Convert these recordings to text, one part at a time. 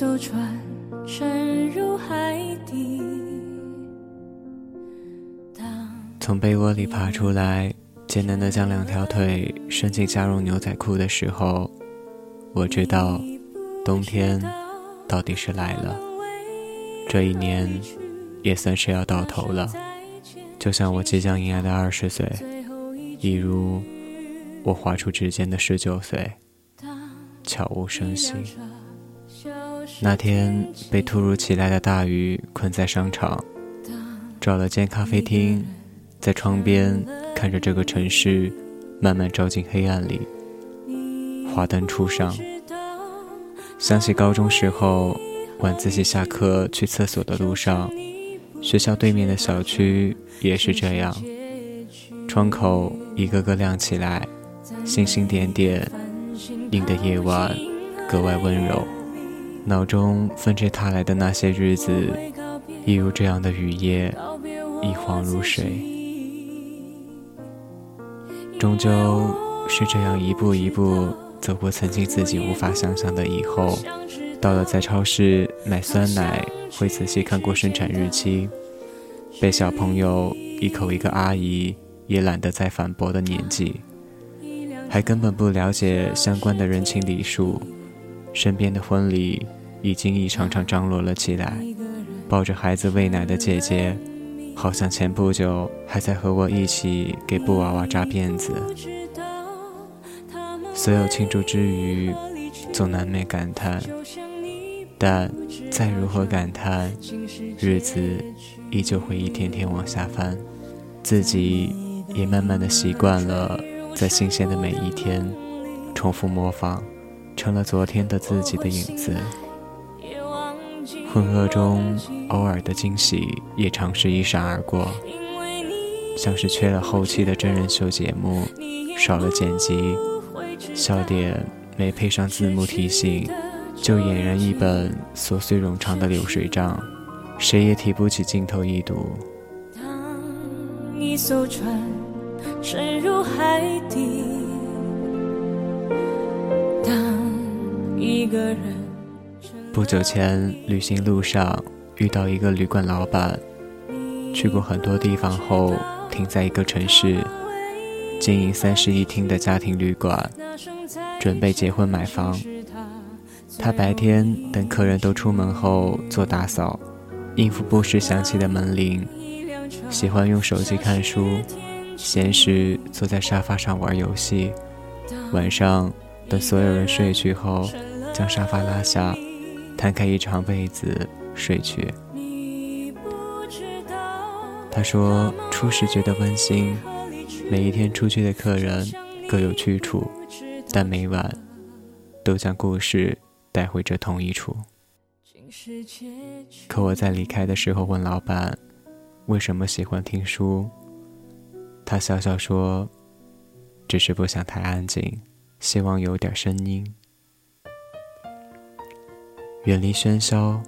艘船沉入海底。从被窝里爬出来，艰难地将两条腿伸进加绒牛仔裤的时候，我知道，冬天到底是来了。这一年也算是要到头了，就像我即将迎来的二十岁，一如我划出指尖的十九岁，悄无声息。那天被突如其来的大雨困在商场，找了间咖啡厅。在窗边看着这个城市慢慢照进黑暗里，华灯初上。想起高中时候晚自习下课去厕所的路上，学校对面的小区也是这样，窗口一个个亮起来，星星点点，映的夜晚格外温柔。脑中纷至沓来的那些日子，一如这样的雨夜，一晃如水。终究是这样一步一步走过曾经自己无法想象的以后，到了在超市买酸奶会仔细看过生产日期，被小朋友一口一个阿姨也懒得再反驳的年纪，还根本不了解相关的人情礼数，身边的婚礼已经一场场张罗了起来，抱着孩子喂奶的姐姐。好像前不久还在和我一起给布娃娃扎辫子。所有庆祝之余，总难免感叹，但再如何感叹，日子依旧会一天天往下翻。自己也慢慢的习惯了，在新鲜的每一天，重复模仿，成了昨天的自己的影子。混噩中，偶尔的惊喜也常是一闪而过，像是缺了后期的真人秀节目，少了剪辑，笑点没配上字幕提醒，就俨然一本琐碎冗长的流水账，谁也提不起劲头一读。当一艘船沉入海底，当。不久前，旅行路上遇到一个旅馆老板，去过很多地方后，停在一个城市，经营三室一厅的家庭旅馆，准备结婚买房。他白天等客人都出门后做打扫，应付不时响起的门铃，喜欢用手机看书，闲时坐在沙发上玩游戏，晚上等所有人睡去后，将沙发拉下。摊开一床被子睡去。他说：“初时觉得温馨，每一天出去的客人各有去处，但每晚都将故事带回这同一处。”可我在离开的时候问老板：“为什么喜欢听书？”他笑笑说：“只是不想太安静，希望有点声音。”远离喧嚣，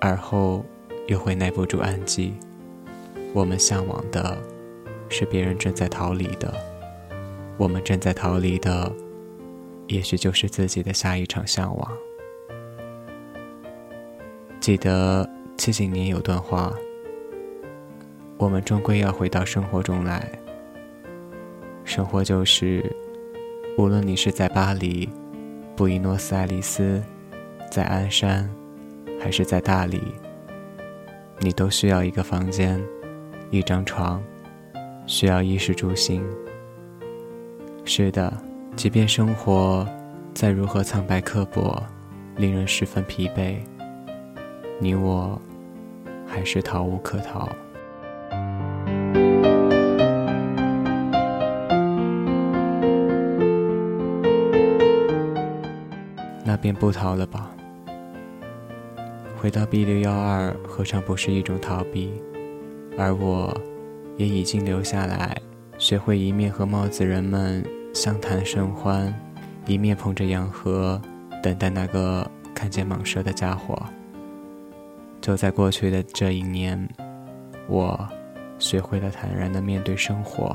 而后又会耐不住安静。我们向往的，是别人正在逃离的；我们正在逃离的，也许就是自己的下一场向往。记得七几年有段话：我们终归要回到生活中来。生活就是，无论你是在巴黎、布宜诺斯艾利斯。在鞍山，还是在大理，你都需要一个房间，一张床，需要衣食住行。是的，即便生活再如何苍白刻薄，令人十分疲惫，你我还是逃无可逃。那便不逃了吧。回到 B 六幺二，何尝不是一种逃避？而我，也已经留下来，学会一面和帽子人们相谈甚欢，一面捧着洋盒，等待那个看见蟒蛇的家伙。就在过去的这一年，我学会了坦然的面对生活，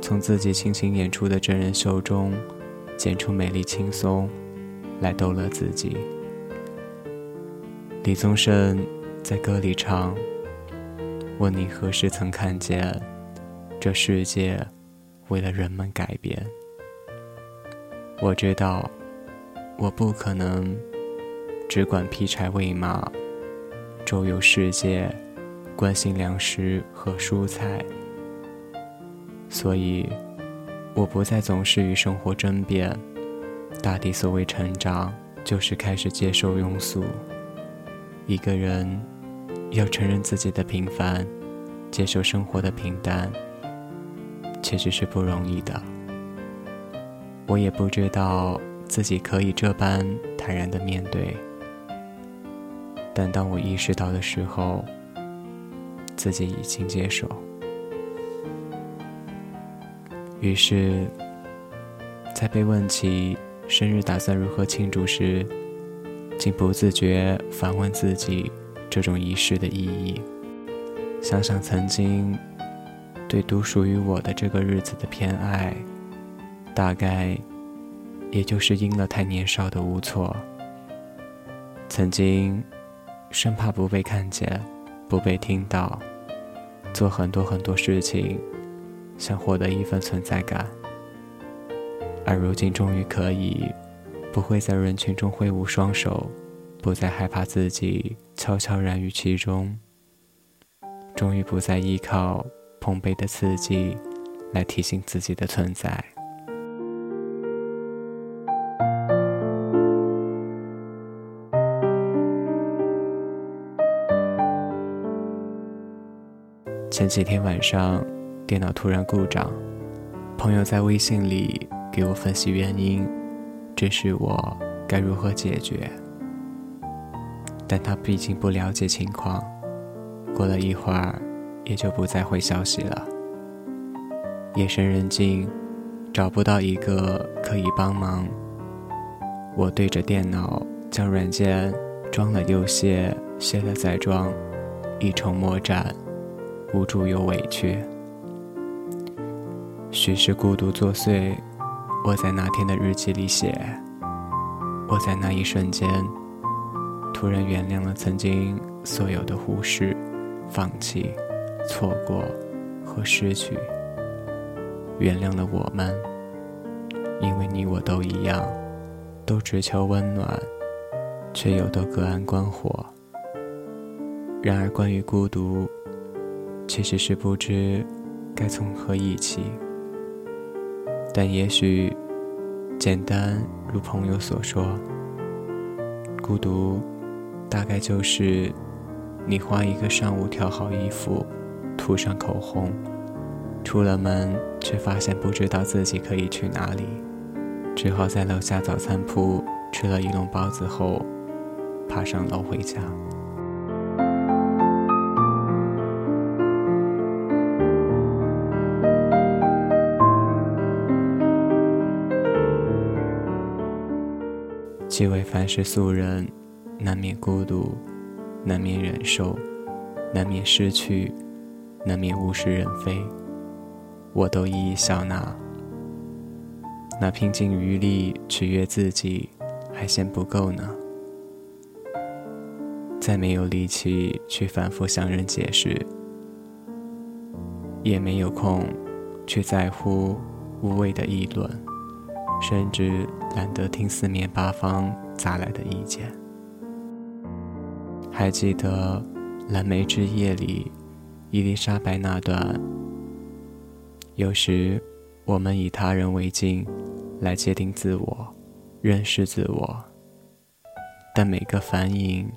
从自己倾情演出的真人秀中，剪出美丽轻松，来逗乐自己。李宗盛在歌里唱：“问你何时曾看见，这世界为了人们改变？”我知道，我不可能只管劈柴喂马，周游世界，关心粮食和蔬菜。所以，我不再总是与生活争辩。大抵所谓成长，就是开始接受庸俗。一个人要承认自己的平凡，接受生活的平淡，其实是不容易的。我也不知道自己可以这般坦然的面对，但当我意识到的时候，自己已经接受。于是，在被问起生日打算如何庆祝时，竟不自觉反问自己这种仪式的意义。想想曾经对独属于我的这个日子的偏爱，大概也就是因了太年少的无措。曾经生怕不被看见，不被听到，做很多很多事情，想获得一份存在感。而如今终于可以。不会在人群中挥舞双手，不再害怕自己悄悄然于其中。终于不再依靠碰杯的刺激来提醒自己的存在。前几天晚上，电脑突然故障，朋友在微信里给我分析原因。这是我该如何解决？但他毕竟不了解情况，过了一会儿，也就不再回消息了。夜深人静，找不到一个可以帮忙。我对着电脑将软件装了又卸，卸了再装，一筹莫展，无助又委屈。许是孤独作祟。我在那天的日记里写，我在那一瞬间，突然原谅了曾经所有的忽视、放弃、错过和失去，原谅了我们，因为你我都一样，都只求温暖，却又都隔岸观火。然而，关于孤独，其实是不知该从何忆起。但也许，简单如朋友所说，孤独，大概就是你花一个上午挑好衣服，涂上口红，出了门却发现不知道自己可以去哪里，只好在楼下早餐铺吃了一笼包子后，爬上楼回家。既为凡是素人，难免孤独，难免忍受，难免失去，难免物是人非，我都一一笑纳。那拼尽余力取悦自己，还嫌不够呢。再没有力气去反复向人解释，也没有空去在乎无谓的议论。甚至懒得听四面八方砸来的意见。还记得《蓝莓之夜》里伊丽莎白那段：“有时我们以他人为镜，来界定自我，认识自我。但每个反应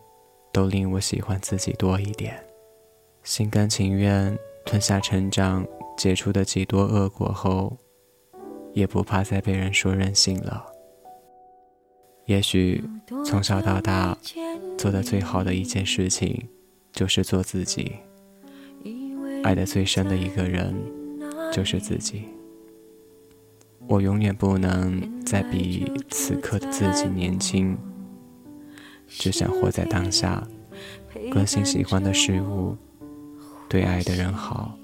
都令我喜欢自己多一点，心甘情愿吞下成长结出的几多恶果后。”也不怕再被人说任性了。也许从小到大做的最好的一件事情，就是做自己。爱的最深的一个人，就是自己。我永远不能再比此刻的自己年轻，只想活在当下，关心喜欢的事物，对爱的人好，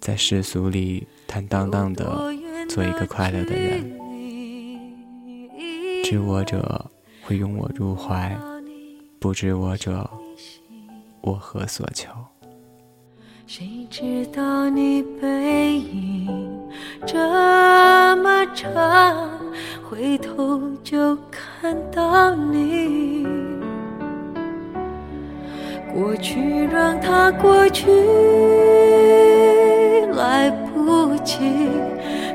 在世俗里坦荡荡的。做一个快乐的人，知我者会拥我入怀，不知我者，我何所求？谁知道你背影这么长，回头就看到你。过去让它过去，来不及